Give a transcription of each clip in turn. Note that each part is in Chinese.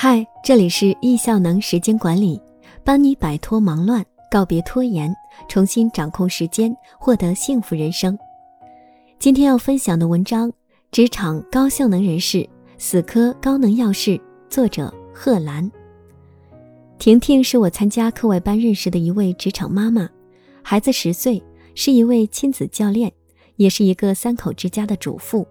嗨，这里是易效能时间管理，帮你摆脱忙乱，告别拖延，重新掌控时间，获得幸福人生。今天要分享的文章《职场高效能人士死磕高能要事》，作者贺兰。婷婷是我参加课外班认识的一位职场妈妈，孩子十岁，是一位亲子教练，也是一个三口之家的主妇。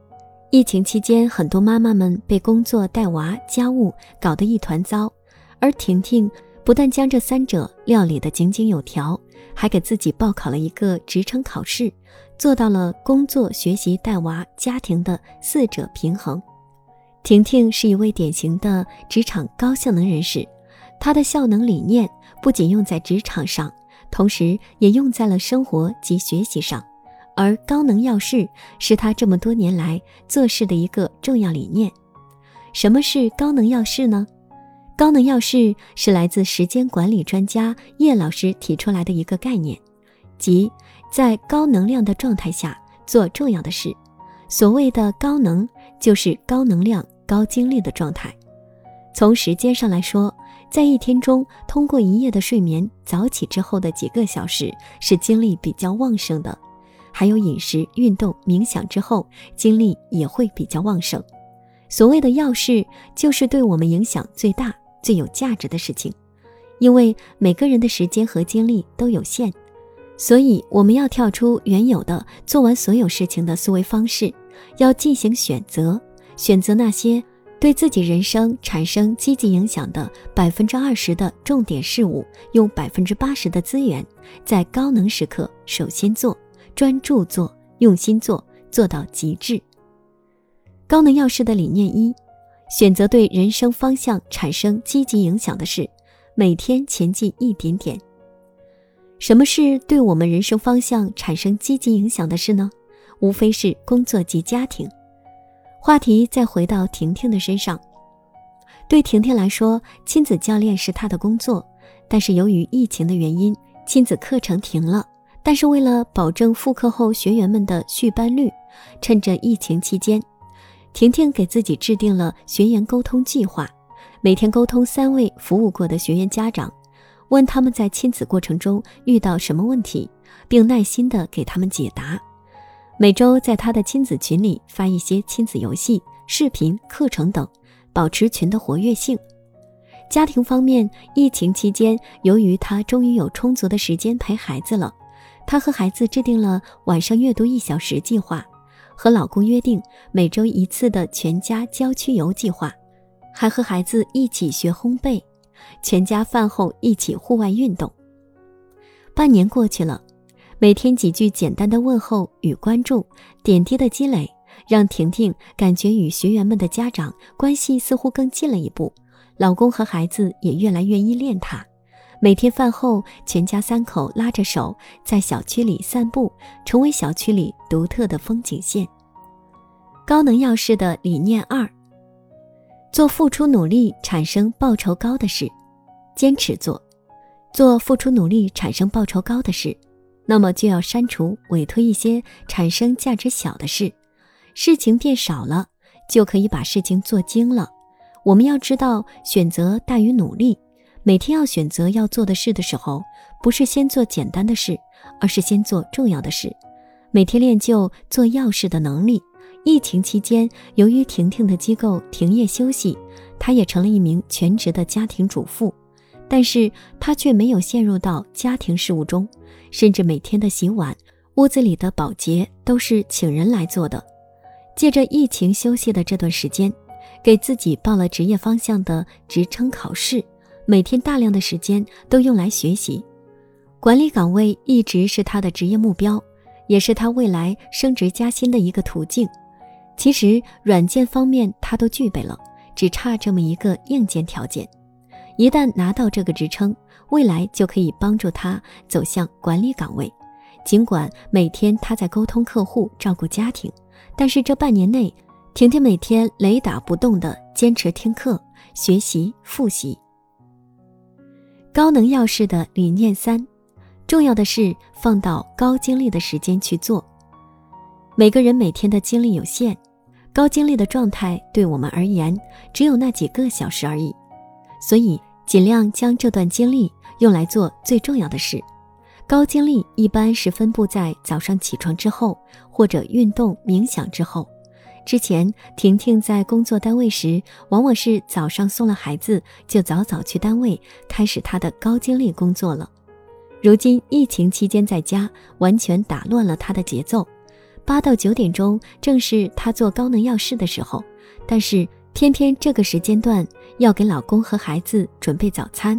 疫情期间，很多妈妈们被工作、带娃、家务搞得一团糟，而婷婷不但将这三者料理得井井有条，还给自己报考了一个职称考试，做到了工作、学习、带娃、家庭的四者平衡。婷婷是一位典型的职场高效能人士，她的效能理念不仅用在职场上，同时也用在了生活及学习上。而高能要事是他这么多年来做事的一个重要理念。什么是高能要事呢？高能要事是来自时间管理专家叶老师提出来的一个概念，即在高能量的状态下做重要的事。所谓的高能，就是高能量、高精力的状态。从时间上来说，在一天中，通过一夜的睡眠，早起之后的几个小时是精力比较旺盛的。还有饮食、运动、冥想之后，精力也会比较旺盛。所谓的要事，就是对我们影响最大、最有价值的事情。因为每个人的时间和精力都有限，所以我们要跳出原有的做完所有事情的思维方式，要进行选择，选择那些对自己人生产生积极影响的百分之二十的重点事物，用百分之八十的资源，在高能时刻首先做。专注做，用心做，做到极致。高能要事的理念一：选择对人生方向产生积极影响的事，每天前进一点点。什么是对我们人生方向产生积极影响的事呢？无非是工作及家庭。话题再回到婷婷的身上，对婷婷来说，亲子教练是她的工作，但是由于疫情的原因，亲子课程停了。但是为了保证复课后学员们的续班率，趁着疫情期间，婷婷给自己制定了学员沟通计划，每天沟通三位服务过的学员家长，问他们在亲子过程中遇到什么问题，并耐心的给他们解答。每周在他的亲子群里发一些亲子游戏、视频、课程等，保持群的活跃性。家庭方面，疫情期间，由于他终于有充足的时间陪孩子了。她和孩子制定了晚上阅读一小时计划，和老公约定每周一次的全家郊区游计划，还和孩子一起学烘焙，全家饭后一起户外运动。半年过去了，每天几句简单的问候与关注，点滴的积累，让婷婷感觉与学员们的家长关系似乎更近了一步，老公和孩子也越来越依恋她。每天饭后，全家三口拉着手在小区里散步，成为小区里独特的风景线。高能要事的理念二：做付出努力产生报酬高的事，坚持做，做付出努力产生报酬高的事，那么就要删除委托一些产生价值小的事，事情变少了，就可以把事情做精了。我们要知道，选择大于努力。每天要选择要做的事的时候，不是先做简单的事，而是先做重要的事。每天练就做要事的能力。疫情期间，由于婷婷的机构停业休息，她也成了一名全职的家庭主妇。但是她却没有陷入到家庭事务中，甚至每天的洗碗、屋子里的保洁都是请人来做的。借着疫情休息的这段时间，给自己报了职业方向的职称考试。每天大量的时间都用来学习，管理岗位一直是他的职业目标，也是他未来升职加薪的一个途径。其实软件方面他都具备了，只差这么一个硬件条件。一旦拿到这个职称，未来就可以帮助他走向管理岗位。尽管每天他在沟通客户、照顾家庭，但是这半年内，婷婷每天雷打不动地坚持听课、学习、复习。高能要事的理念三，重要的是放到高精力的时间去做。每个人每天的精力有限，高精力的状态对我们而言只有那几个小时而已。所以尽量将这段精力用来做最重要的事。高精力一般是分布在早上起床之后，或者运动冥想之后。之前，婷婷在工作单位时，往往是早上送了孩子就早早去单位，开始她的高精力工作了。如今疫情期间在家，完全打乱了她的节奏。八到九点钟正是她做高能要事的时候，但是偏偏这个时间段要给老公和孩子准备早餐。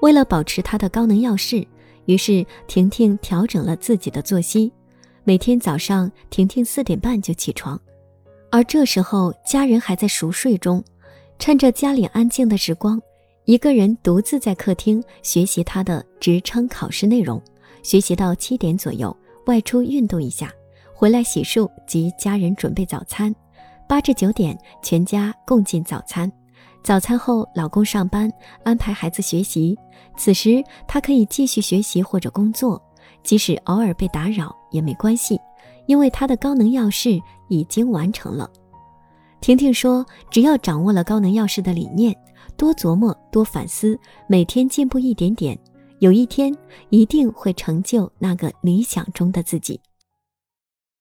为了保持她的高能要事，于是婷婷调整了自己的作息，每天早上婷婷四点半就起床。而这时候，家人还在熟睡中，趁着家里安静的时光，一个人独自在客厅学习他的职称考试内容，学习到七点左右，外出运动一下，回来洗漱及家人准备早餐，八至九点全家共进早餐，早餐后老公上班安排孩子学习，此时他可以继续学习或者工作，即使偶尔被打扰也没关系。因为他的高能钥匙已经完成了，婷婷说：“只要掌握了高能钥匙的理念，多琢磨，多反思，每天进步一点点，有一天一定会成就那个理想中的自己。”